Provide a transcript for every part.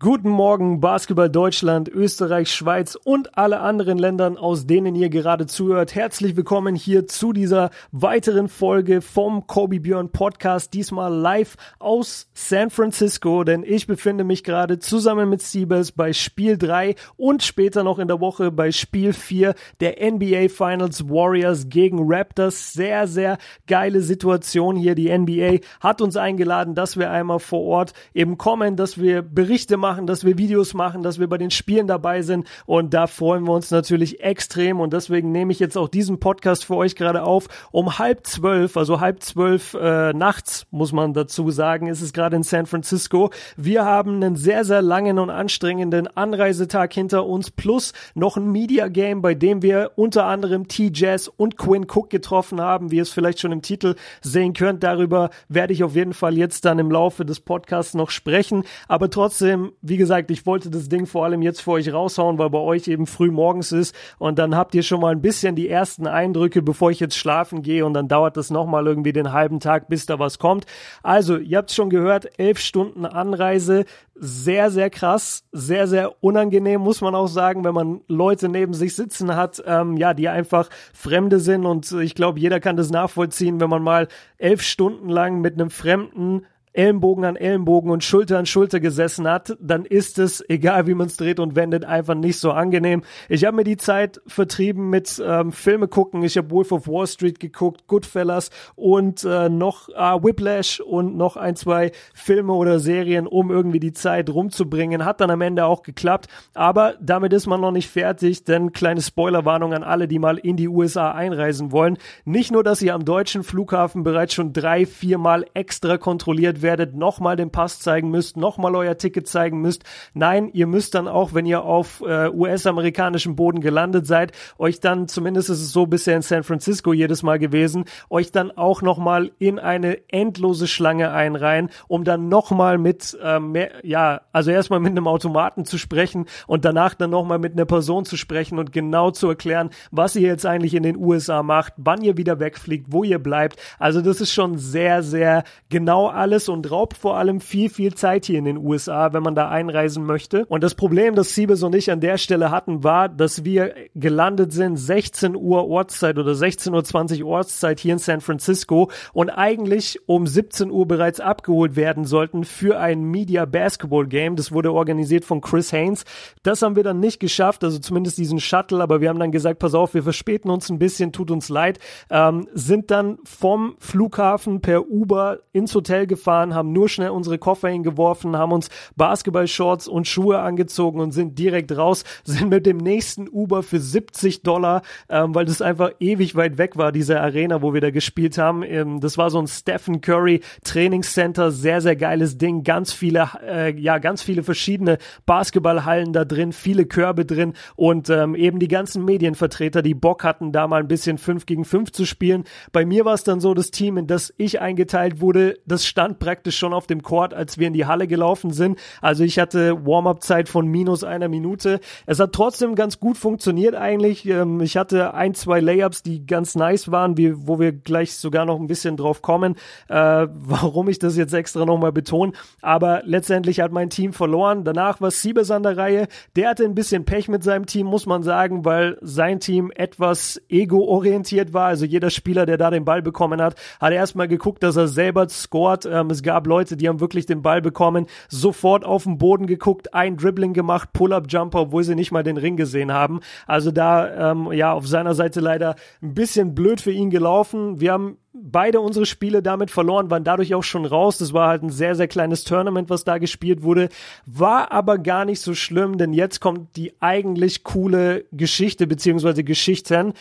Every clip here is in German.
Guten Morgen, Basketball Deutschland, Österreich, Schweiz und alle anderen Ländern, aus denen ihr gerade zuhört. Herzlich willkommen hier zu dieser weiteren Folge vom Kobe Björn Podcast. Diesmal live aus San Francisco, denn ich befinde mich gerade zusammen mit Siebes bei Spiel 3 und später noch in der Woche bei Spiel 4 der NBA Finals Warriors gegen Raptors. Sehr, sehr geile Situation hier. Die NBA hat uns eingeladen, dass wir einmal vor Ort eben kommen, dass wir Berichte machen machen, dass wir Videos machen, dass wir bei den Spielen dabei sind und da freuen wir uns natürlich extrem und deswegen nehme ich jetzt auch diesen Podcast für euch gerade auf um halb zwölf, also halb zwölf äh, nachts muss man dazu sagen, ist es gerade in San Francisco. Wir haben einen sehr, sehr langen und anstrengenden Anreisetag hinter uns plus noch ein Media Game, bei dem wir unter anderem T-Jazz und Quinn Cook getroffen haben, wie ihr es vielleicht schon im Titel sehen könnt. Darüber werde ich auf jeden Fall jetzt dann im Laufe des Podcasts noch sprechen. Aber trotzdem wie gesagt, ich wollte das Ding vor allem jetzt für euch raushauen, weil bei euch eben früh morgens ist. Und dann habt ihr schon mal ein bisschen die ersten Eindrücke, bevor ich jetzt schlafen gehe. Und dann dauert das nochmal irgendwie den halben Tag, bis da was kommt. Also, ihr habt schon gehört, elf Stunden Anreise, sehr, sehr krass, sehr, sehr unangenehm, muss man auch sagen, wenn man Leute neben sich sitzen hat, ähm, ja, die einfach Fremde sind. Und ich glaube, jeder kann das nachvollziehen, wenn man mal elf Stunden lang mit einem Fremden Ellenbogen an Ellenbogen und Schulter an Schulter gesessen hat, dann ist es, egal wie man es dreht und wendet, einfach nicht so angenehm. Ich habe mir die Zeit vertrieben mit ähm, Filme gucken. Ich habe Wolf of Wall Street geguckt, Goodfellas und äh, noch äh, Whiplash und noch ein, zwei Filme oder Serien, um irgendwie die Zeit rumzubringen. Hat dann am Ende auch geklappt. Aber damit ist man noch nicht fertig, denn kleine Spoilerwarnung an alle, die mal in die USA einreisen wollen. Nicht nur, dass ihr am deutschen Flughafen bereits schon drei, viermal extra kontrolliert werdet, nochmal den Pass zeigen müsst, nochmal euer Ticket zeigen müsst. Nein, ihr müsst dann auch, wenn ihr auf äh, US-amerikanischem Boden gelandet seid, euch dann, zumindest ist es so bisher in San Francisco jedes Mal gewesen, euch dann auch nochmal in eine endlose Schlange einreihen, um dann nochmal mit, ähm, mehr, ja, also erstmal mit einem Automaten zu sprechen und danach dann nochmal mit einer Person zu sprechen und genau zu erklären, was ihr jetzt eigentlich in den USA macht, wann ihr wieder wegfliegt, wo ihr bleibt. Also das ist schon sehr, sehr genau alles und raubt vor allem viel, viel Zeit hier in den USA, wenn man da einreisen möchte. Und das Problem, das Siebes und ich an der Stelle hatten, war, dass wir gelandet sind 16 Uhr Ortszeit oder 16.20 Uhr Ortszeit hier in San Francisco und eigentlich um 17 Uhr bereits abgeholt werden sollten für ein Media Basketball Game. Das wurde organisiert von Chris Haynes. Das haben wir dann nicht geschafft, also zumindest diesen Shuttle, aber wir haben dann gesagt, pass auf, wir verspäten uns ein bisschen, tut uns leid, ähm, sind dann vom Flughafen per Uber ins Hotel gefahren gefahren, haben nur schnell unsere Koffer hingeworfen, haben uns Basketballshorts und Schuhe angezogen und sind direkt raus, sind mit dem nächsten Uber für 70 Dollar, ähm, weil das einfach ewig weit weg war, diese Arena, wo wir da gespielt haben. Ähm, das war so ein Stephen Curry Trainingscenter, sehr, sehr geiles Ding, ganz viele, äh, ja, ganz viele verschiedene Basketballhallen da drin, viele Körbe drin und ähm, eben die ganzen Medienvertreter, die Bock hatten, da mal ein bisschen 5 gegen 5 zu spielen. Bei mir war es dann so, das Team, in das ich eingeteilt wurde, das stand praktisch schon auf dem Court, als wir in die Halle gelaufen sind. Also ich hatte Warm-up-Zeit von minus einer Minute. Es hat trotzdem ganz gut funktioniert eigentlich. Ähm, ich hatte ein, zwei Layups, die ganz nice waren, wo wir gleich sogar noch ein bisschen drauf kommen, äh, warum ich das jetzt extra nochmal betone. Aber letztendlich hat mein Team verloren. Danach war Siebes an der Reihe. Der hatte ein bisschen Pech mit seinem Team, muss man sagen, weil sein Team etwas ego-orientiert war. Also jeder Spieler, der da den Ball bekommen hat, hat erstmal geguckt, dass er selber scored. Ähm, es gab Leute, die haben wirklich den Ball bekommen, sofort auf den Boden geguckt, ein Dribbling gemacht, Pull-up-Jumper, obwohl sie nicht mal den Ring gesehen haben. Also da, ähm, ja, auf seiner Seite leider ein bisschen blöd für ihn gelaufen. Wir haben beide unsere Spiele damit verloren, waren dadurch auch schon raus. Das war halt ein sehr, sehr kleines Tournament, was da gespielt wurde. War aber gar nicht so schlimm, denn jetzt kommt die eigentlich coole Geschichte beziehungsweise Geschichten.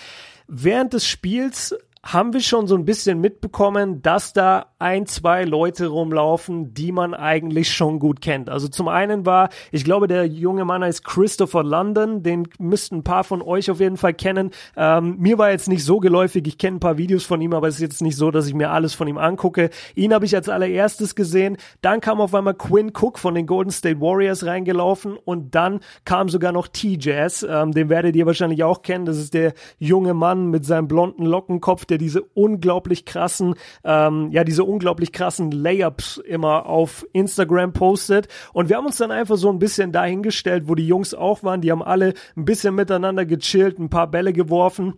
Während des Spiels haben wir schon so ein bisschen mitbekommen, dass da ein, zwei Leute rumlaufen, die man eigentlich schon gut kennt. Also zum einen war, ich glaube, der junge Mann heißt Christopher London, den müssten ein paar von euch auf jeden Fall kennen. Ähm, mir war jetzt nicht so geläufig, ich kenne ein paar Videos von ihm, aber es ist jetzt nicht so, dass ich mir alles von ihm angucke. Ihn habe ich als allererstes gesehen. Dann kam auf einmal Quinn Cook von den Golden State Warriors reingelaufen und dann kam sogar noch T-Jazz, ähm, den werdet ihr wahrscheinlich auch kennen. Das ist der junge Mann mit seinem blonden Lockenkopf, der diese unglaublich krassen, ähm, ja, diese unglaublich krassen Layups immer auf Instagram postet. Und wir haben uns dann einfach so ein bisschen dahingestellt, wo die Jungs auch waren. Die haben alle ein bisschen miteinander gechillt, ein paar Bälle geworfen.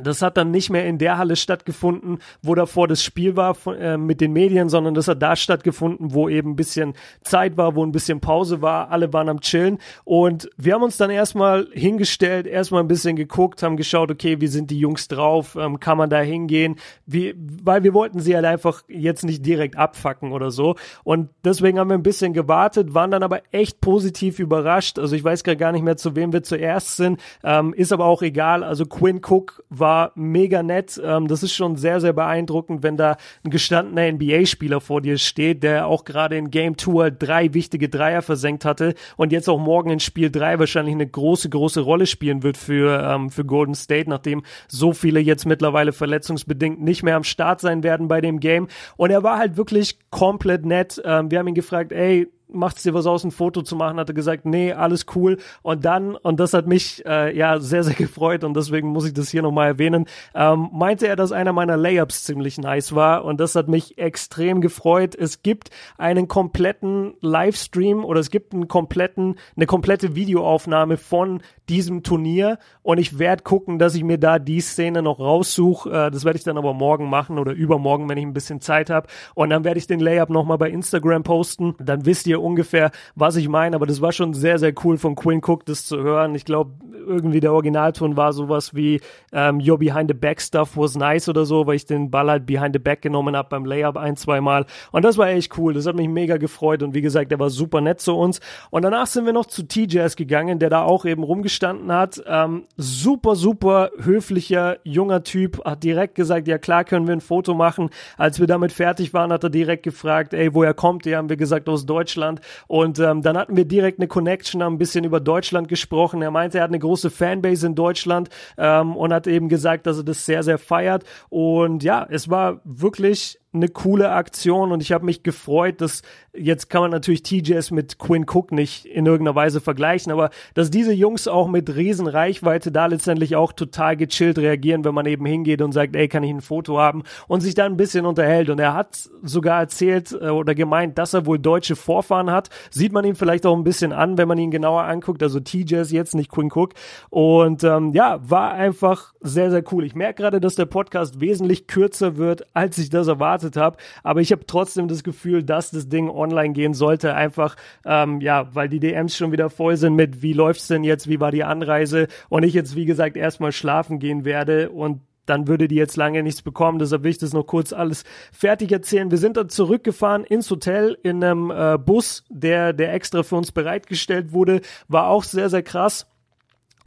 Das hat dann nicht mehr in der Halle stattgefunden, wo davor das Spiel war äh, mit den Medien, sondern das hat da stattgefunden, wo eben ein bisschen Zeit war, wo ein bisschen Pause war. Alle waren am Chillen und wir haben uns dann erstmal hingestellt, erstmal ein bisschen geguckt, haben geschaut, okay, wie sind die Jungs drauf, ähm, kann man da hingehen, wie, weil wir wollten sie halt einfach jetzt nicht direkt abfacken oder so und deswegen haben wir ein bisschen gewartet, waren dann aber echt positiv überrascht. Also ich weiß gar nicht mehr, zu wem wir zuerst sind, ähm, ist aber auch egal. Also Quinn Cook war war mega nett. Ähm, das ist schon sehr, sehr beeindruckend, wenn da ein gestandener NBA-Spieler vor dir steht, der auch gerade in Game Tour drei wichtige Dreier versenkt hatte und jetzt auch morgen in Spiel drei wahrscheinlich eine große, große Rolle spielen wird für, ähm, für Golden State, nachdem so viele jetzt mittlerweile verletzungsbedingt nicht mehr am Start sein werden bei dem Game. Und er war halt wirklich komplett nett. Ähm, wir haben ihn gefragt, ey, macht's dir was aus, ein Foto zu machen, hat er gesagt, nee, alles cool. Und dann, und das hat mich äh, ja sehr, sehr gefreut und deswegen muss ich das hier nochmal erwähnen, ähm, meinte er, dass einer meiner Layups ziemlich nice war und das hat mich extrem gefreut. Es gibt einen kompletten Livestream oder es gibt einen kompletten, eine komplette Videoaufnahme von diesem Turnier und ich werde gucken, dass ich mir da die Szene noch raussuche. Äh, das werde ich dann aber morgen machen oder übermorgen, wenn ich ein bisschen Zeit habe. Und dann werde ich den Layup nochmal bei Instagram posten. Dann wisst ihr ungefähr, was ich meine. Aber das war schon sehr, sehr cool von Quinn Cook, das zu hören. Ich glaube, irgendwie der Originalton war sowas wie ähm, Your Behind the Back Stuff was nice oder so, weil ich den Ball halt behind the back genommen habe beim Layup ein, zwei Mal. Und das war echt cool. Das hat mich mega gefreut. Und wie gesagt, der war super nett zu uns. Und danach sind wir noch zu TJS gegangen, der da auch eben rumgestanden hat. Ähm, super, super höflicher, junger Typ. Hat direkt gesagt, ja klar können wir ein Foto machen. Als wir damit fertig waren, hat er direkt gefragt, ey, woher kommt ihr? Haben wir gesagt, aus Deutschland. Und ähm, dann hatten wir direkt eine Connection, haben ein bisschen über Deutschland gesprochen. Er meinte, er hat eine große große Fanbase in Deutschland ähm, und hat eben gesagt, dass er das sehr, sehr feiert. Und ja, es war wirklich eine coole Aktion und ich habe mich gefreut, dass jetzt kann man natürlich TJS mit Quinn Cook nicht in irgendeiner Weise vergleichen, aber dass diese Jungs auch mit Riesenreichweite da letztendlich auch total gechillt reagieren, wenn man eben hingeht und sagt, ey, kann ich ein Foto haben? Und sich da ein bisschen unterhält. Und er hat sogar erzählt äh, oder gemeint, dass er wohl deutsche Vorfahren hat, sieht man ihn vielleicht auch ein bisschen an, wenn man ihn genauer anguckt, also TJS jetzt, nicht Quinn Cook. Und ähm, ja, war einfach sehr, sehr cool. Ich merke gerade, dass der Podcast wesentlich kürzer wird, als ich das erwartet erwartet habe. Aber ich habe trotzdem das Gefühl, dass das Ding online gehen sollte. Einfach, ähm, ja, weil die DMs schon wieder voll sind mit, wie läuft's denn jetzt, wie war die Anreise und ich jetzt, wie gesagt, erstmal schlafen gehen werde und dann würde die jetzt lange nichts bekommen. Deshalb will ich das noch kurz alles fertig erzählen. Wir sind dann zurückgefahren ins Hotel in einem äh, Bus, der, der extra für uns bereitgestellt wurde. War auch sehr, sehr krass.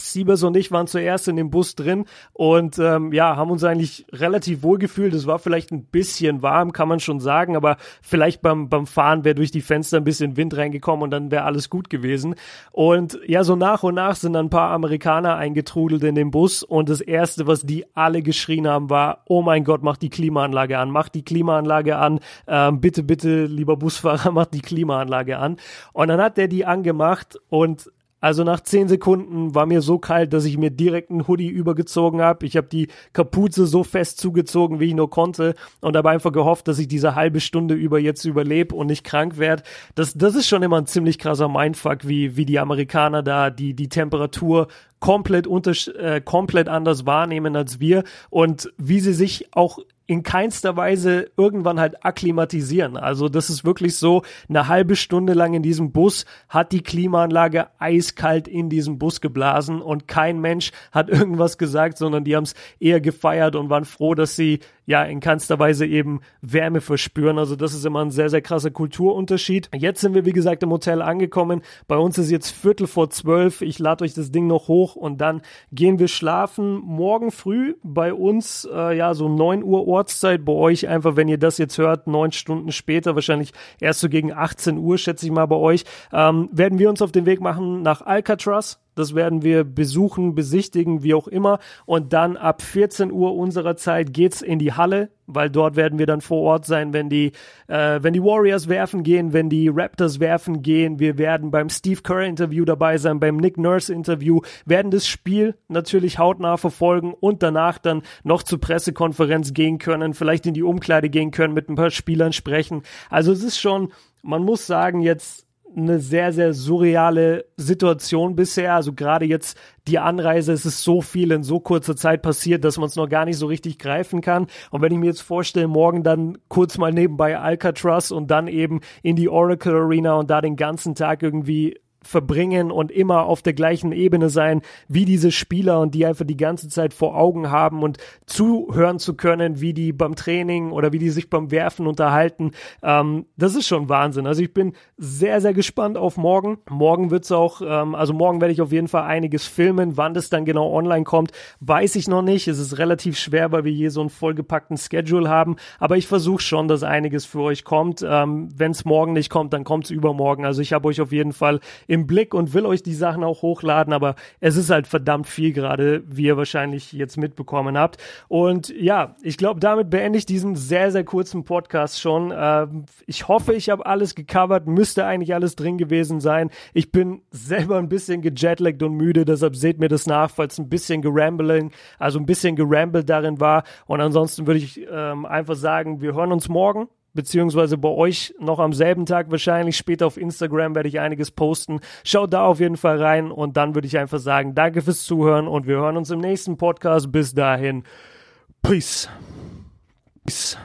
Siebers und ich waren zuerst in dem Bus drin und ähm, ja, haben uns eigentlich relativ wohl gefühlt. Es war vielleicht ein bisschen warm, kann man schon sagen, aber vielleicht beim, beim Fahren wäre durch die Fenster ein bisschen Wind reingekommen und dann wäre alles gut gewesen. Und ja, so nach und nach sind dann ein paar Amerikaner eingetrudelt in den Bus und das erste, was die alle geschrien haben, war, oh mein Gott, mach die Klimaanlage an, mach die Klimaanlage an, ähm, bitte, bitte, lieber Busfahrer, mach die Klimaanlage an. Und dann hat der die angemacht und also nach zehn Sekunden war mir so kalt, dass ich mir direkt einen Hoodie übergezogen habe. Ich habe die Kapuze so fest zugezogen, wie ich nur konnte und habe einfach gehofft, dass ich diese halbe Stunde über jetzt überlebe und nicht krank werde. Das, das ist schon immer ein ziemlich krasser Mindfuck, wie, wie die Amerikaner da die, die Temperatur komplett unter, äh, komplett anders wahrnehmen als wir und wie sie sich auch in keinster Weise irgendwann halt akklimatisieren. Also das ist wirklich so, eine halbe Stunde lang in diesem Bus hat die Klimaanlage eiskalt in diesem Bus geblasen und kein Mensch hat irgendwas gesagt, sondern die haben es eher gefeiert und waren froh, dass sie ja in keinster Weise eben Wärme verspüren. Also das ist immer ein sehr, sehr krasser Kulturunterschied. Jetzt sind wir, wie gesagt, im Hotel angekommen. Bei uns ist jetzt Viertel vor zwölf. Ich lade euch das Ding noch hoch und dann gehen wir schlafen. Morgen früh bei uns, äh, ja, so neun Uhr Ortszeit. Bei euch einfach, wenn ihr das jetzt hört, neun Stunden später, wahrscheinlich erst so gegen 18 Uhr, schätze ich mal bei euch, ähm, werden wir uns auf den Weg machen nach Alcatraz Das werden wir besuchen, besichtigen, wie auch immer. Und dann ab 14 Uhr unserer Zeit geht's in die Halle, weil dort werden wir dann vor Ort sein, wenn die, äh, wenn die Warriors werfen gehen, wenn die Raptors werfen gehen. Wir werden beim Steve Kerr Interview dabei sein, beim Nick Nurse Interview, werden das Spiel natürlich hautnah verfolgen und danach dann noch zur Pressekonferenz gehen können, vielleicht in die Umkleide gehen können, mit ein paar Spielern sprechen. Also es ist schon, man muss sagen, jetzt eine sehr, sehr surreale Situation bisher. Also gerade jetzt die Anreise, es ist so viel in so kurzer Zeit passiert, dass man es noch gar nicht so richtig greifen kann. Und wenn ich mir jetzt vorstelle, morgen dann kurz mal nebenbei Alcatraz und dann eben in die Oracle Arena und da den ganzen Tag irgendwie verbringen und immer auf der gleichen Ebene sein wie diese Spieler und die einfach die ganze Zeit vor Augen haben und zuhören zu können, wie die beim Training oder wie die sich beim Werfen unterhalten. Ähm, das ist schon Wahnsinn. Also ich bin sehr, sehr gespannt auf morgen. Morgen wird's auch, ähm, also morgen werde ich auf jeden Fall einiges filmen. Wann das dann genau online kommt, weiß ich noch nicht. Es ist relativ schwer, weil wir hier so einen vollgepackten Schedule haben. Aber ich versuche schon, dass einiges für euch kommt. Ähm, Wenn es morgen nicht kommt, dann kommt's übermorgen. Also ich habe euch auf jeden Fall im Blick und will euch die Sachen auch hochladen, aber es ist halt verdammt viel gerade, wie ihr wahrscheinlich jetzt mitbekommen habt. Und ja, ich glaube, damit beende ich diesen sehr, sehr kurzen Podcast schon. Ähm, ich hoffe, ich habe alles gecovert, müsste eigentlich alles drin gewesen sein. Ich bin selber ein bisschen gejetlaggt und müde, deshalb seht mir das nach, falls ein bisschen gerambling, also ein bisschen gerambelt darin war. Und ansonsten würde ich ähm, einfach sagen, wir hören uns morgen beziehungsweise bei euch noch am selben Tag wahrscheinlich. Später auf Instagram werde ich einiges posten. Schaut da auf jeden Fall rein und dann würde ich einfach sagen, danke fürs Zuhören und wir hören uns im nächsten Podcast. Bis dahin. Peace. Peace.